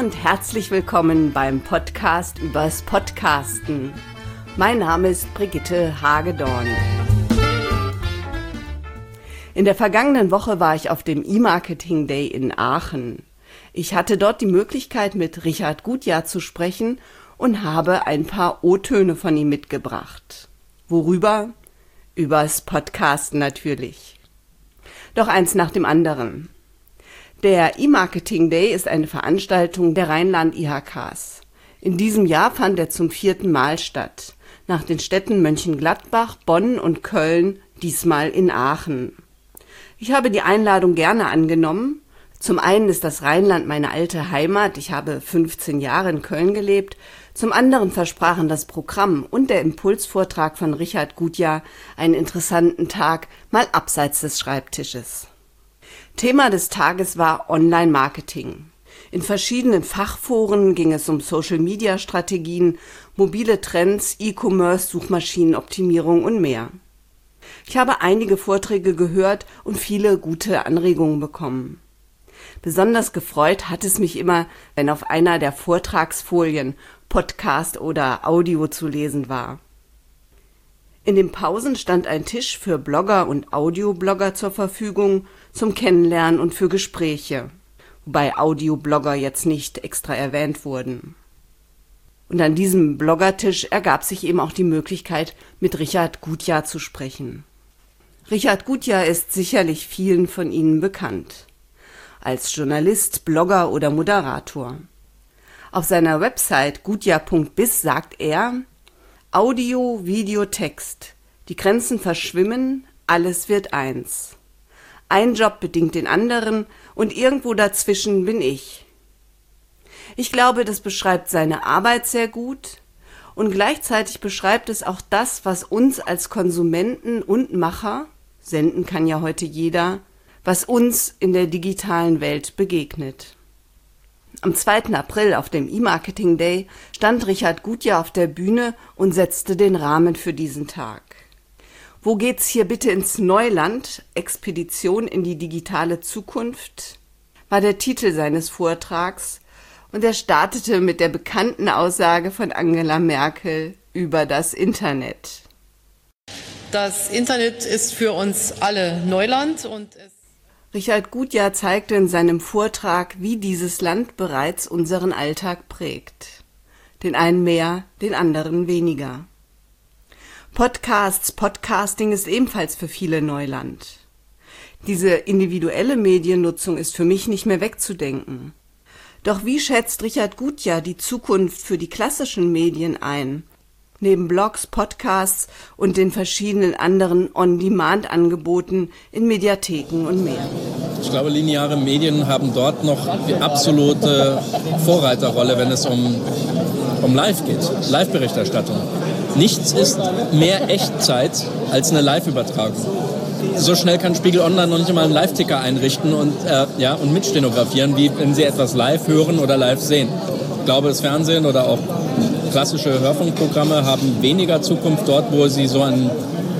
und herzlich willkommen beim Podcast übers Podcasten. Mein Name ist Brigitte Hagedorn. In der vergangenen Woche war ich auf dem E-Marketing Day in Aachen. Ich hatte dort die Möglichkeit, mit Richard Gutjahr zu sprechen und habe ein paar O-Töne von ihm mitgebracht. Worüber? Übers Podcasten natürlich. Doch eins nach dem anderen. Der E-Marketing Day ist eine Veranstaltung der Rheinland IHKs. In diesem Jahr fand er zum vierten Mal statt. Nach den Städten Mönchengladbach, Bonn und Köln, diesmal in Aachen. Ich habe die Einladung gerne angenommen. Zum einen ist das Rheinland meine alte Heimat. Ich habe 15 Jahre in Köln gelebt. Zum anderen versprachen das Programm und der Impulsvortrag von Richard Gutjahr einen interessanten Tag mal abseits des Schreibtisches. Thema des Tages war Online-Marketing. In verschiedenen Fachforen ging es um Social-Media-Strategien, mobile Trends, E-Commerce, Suchmaschinenoptimierung und mehr. Ich habe einige Vorträge gehört und viele gute Anregungen bekommen. Besonders gefreut hat es mich immer, wenn auf einer der Vortragsfolien Podcast oder Audio zu lesen war. In den Pausen stand ein Tisch für Blogger und Audioblogger zur Verfügung zum Kennenlernen und für Gespräche, wobei Audioblogger jetzt nicht extra erwähnt wurden. Und an diesem Bloggertisch ergab sich eben auch die Möglichkeit, mit Richard Gutjahr zu sprechen. Richard Gutjahr ist sicherlich vielen von Ihnen bekannt. Als Journalist, Blogger oder Moderator. Auf seiner Website gutjahr.biz sagt er, Audio, Video, Text. Die Grenzen verschwimmen, alles wird eins. Ein Job bedingt den anderen und irgendwo dazwischen bin ich. Ich glaube, das beschreibt seine Arbeit sehr gut und gleichzeitig beschreibt es auch das, was uns als Konsumenten und Macher, senden kann ja heute jeder, was uns in der digitalen Welt begegnet. Am 2. April auf dem E-Marketing Day stand Richard Gutjahr auf der Bühne und setzte den Rahmen für diesen Tag. Wo geht's hier bitte ins Neuland? Expedition in die digitale Zukunft war der Titel seines Vortrags und er startete mit der bekannten Aussage von Angela Merkel über das Internet. Das Internet ist für uns alle Neuland und es Richard Gutjahr zeigte in seinem Vortrag, wie dieses Land bereits unseren Alltag prägt. Den einen mehr, den anderen weniger. Podcasts, Podcasting ist ebenfalls für viele Neuland. Diese individuelle Mediennutzung ist für mich nicht mehr wegzudenken. Doch wie schätzt Richard Gutjahr die Zukunft für die klassischen Medien ein? Neben Blogs, Podcasts und den verschiedenen anderen On-Demand-Angeboten in Mediatheken und mehr. Ich glaube, lineare Medien haben dort noch die absolute Vorreiterrolle, wenn es um, um Live geht, Live-Berichterstattung. Nichts ist mehr Echtzeit als eine Live-Übertragung. So schnell kann Spiegel Online noch nicht mal einen Live-Ticker einrichten und, äh, ja, und mitstenografieren, wie wenn Sie etwas live hören oder live sehen. Ich glaube, das Fernsehen oder auch klassische Hörfunkprogramme haben weniger Zukunft dort, wo sie so einen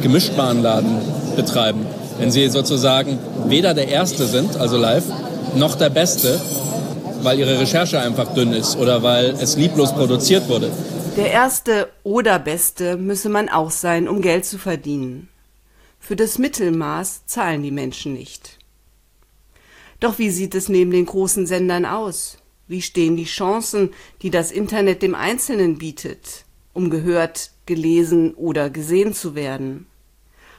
Gemischtwarenladen betreiben. Wenn sie sozusagen weder der Erste sind, also live, noch der Beste, weil ihre Recherche einfach dünn ist oder weil es lieblos produziert wurde. Der Erste oder Beste müsse man auch sein, um Geld zu verdienen. Für das Mittelmaß zahlen die Menschen nicht. Doch wie sieht es neben den großen Sendern aus? Wie stehen die Chancen, die das Internet dem Einzelnen bietet, um gehört, gelesen oder gesehen zu werden?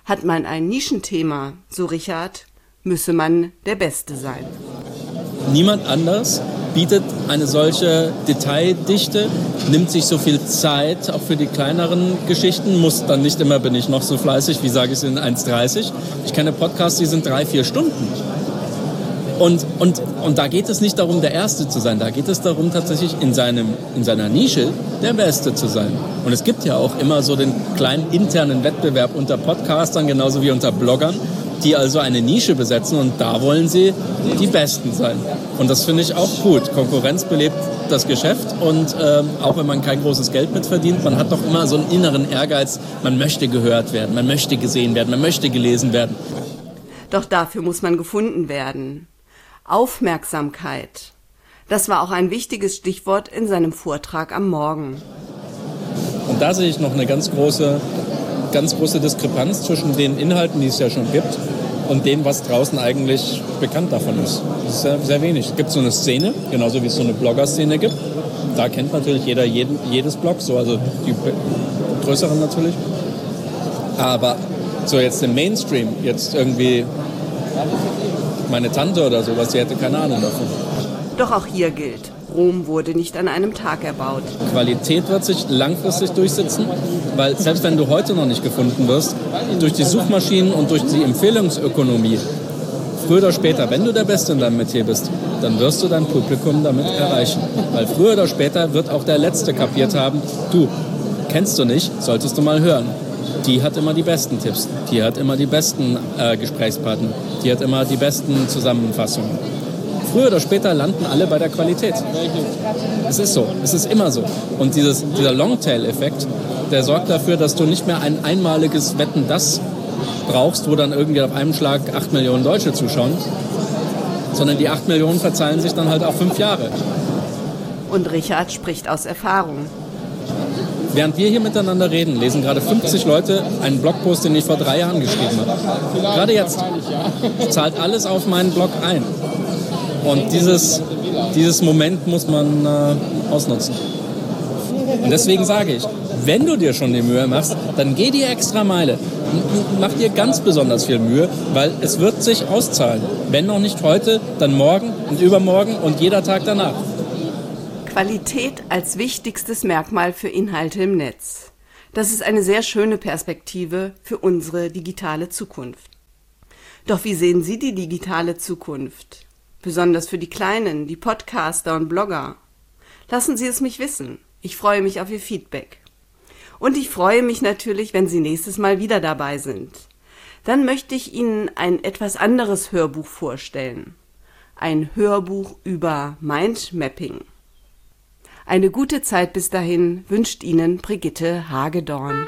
Hat man ein Nischenthema, so Richard, müsse man der Beste sein. Niemand anders bietet eine solche Detaildichte, nimmt sich so viel Zeit, auch für die kleineren Geschichten, muss dann nicht immer, bin ich noch so fleißig, wie sage ich es in 1,30. Ich kenne Podcasts, die sind drei, vier Stunden. Und, und, und da geht es nicht darum, der Erste zu sein, da geht es darum, tatsächlich in, seinem, in seiner Nische der Beste zu sein. Und es gibt ja auch immer so den kleinen internen Wettbewerb unter Podcastern, genauso wie unter Bloggern die also eine Nische besetzen und da wollen sie die Besten sein. Und das finde ich auch gut. Konkurrenz belebt das Geschäft und ähm, auch wenn man kein großes Geld mitverdient, man hat doch immer so einen inneren Ehrgeiz, man möchte gehört werden, man möchte gesehen werden, man möchte gelesen werden. Doch dafür muss man gefunden werden. Aufmerksamkeit. Das war auch ein wichtiges Stichwort in seinem Vortrag am Morgen. Und da sehe ich noch eine ganz große, ganz große Diskrepanz zwischen den Inhalten, die es ja schon gibt, und dem, was draußen eigentlich bekannt davon ist. Das ist sehr, sehr wenig. Es gibt so eine Szene, genauso wie es so eine Blogger-Szene gibt. Da kennt natürlich jeder jeden, jedes Blog, so also die größeren natürlich. Aber so jetzt im Mainstream, jetzt irgendwie meine Tante oder sowas, die hätte keine Ahnung davon. Doch auch hier gilt, Rom wurde nicht an einem Tag erbaut. Qualität wird sich langfristig durchsetzen, weil selbst wenn du heute noch nicht gefunden wirst, durch die Suchmaschinen und durch die Empfehlungsökonomie, früher oder später, wenn du der Beste in deinem Metier bist, dann wirst du dein Publikum damit erreichen. Weil früher oder später wird auch der Letzte kapiert haben, du, kennst du nicht, solltest du mal hören. Die hat immer die besten Tipps, die hat immer die besten äh, Gesprächspartner, die hat immer die besten Zusammenfassungen. Früher oder später landen alle bei der Qualität. Es ist so, es ist immer so. Und dieses, dieser Longtail-Effekt, der sorgt dafür, dass du nicht mehr ein einmaliges Wetten das brauchst, wo dann irgendwie auf einem Schlag acht Millionen Deutsche zuschauen, sondern die acht Millionen verzeihen sich dann halt auch fünf Jahre. Und Richard spricht aus Erfahrung. Während wir hier miteinander reden, lesen gerade 50 Leute einen Blogpost, den ich vor drei Jahren geschrieben habe. Gerade jetzt zahlt alles auf meinen Blog ein. Und dieses, dieses Moment muss man äh, ausnutzen. Und deswegen sage ich, wenn du dir schon die Mühe machst, dann geh die extra Meile. Mach dir ganz besonders viel Mühe, weil es wird sich auszahlen. Wenn noch nicht heute, dann morgen und übermorgen und jeder Tag danach. Qualität als wichtigstes Merkmal für Inhalte im Netz. Das ist eine sehr schöne Perspektive für unsere digitale Zukunft. Doch wie sehen Sie die digitale Zukunft? Besonders für die Kleinen, die Podcaster und Blogger. Lassen Sie es mich wissen. Ich freue mich auf Ihr Feedback. Und ich freue mich natürlich, wenn Sie nächstes Mal wieder dabei sind. Dann möchte ich Ihnen ein etwas anderes Hörbuch vorstellen. Ein Hörbuch über Mindmapping. Eine gute Zeit bis dahin wünscht Ihnen Brigitte Hagedorn.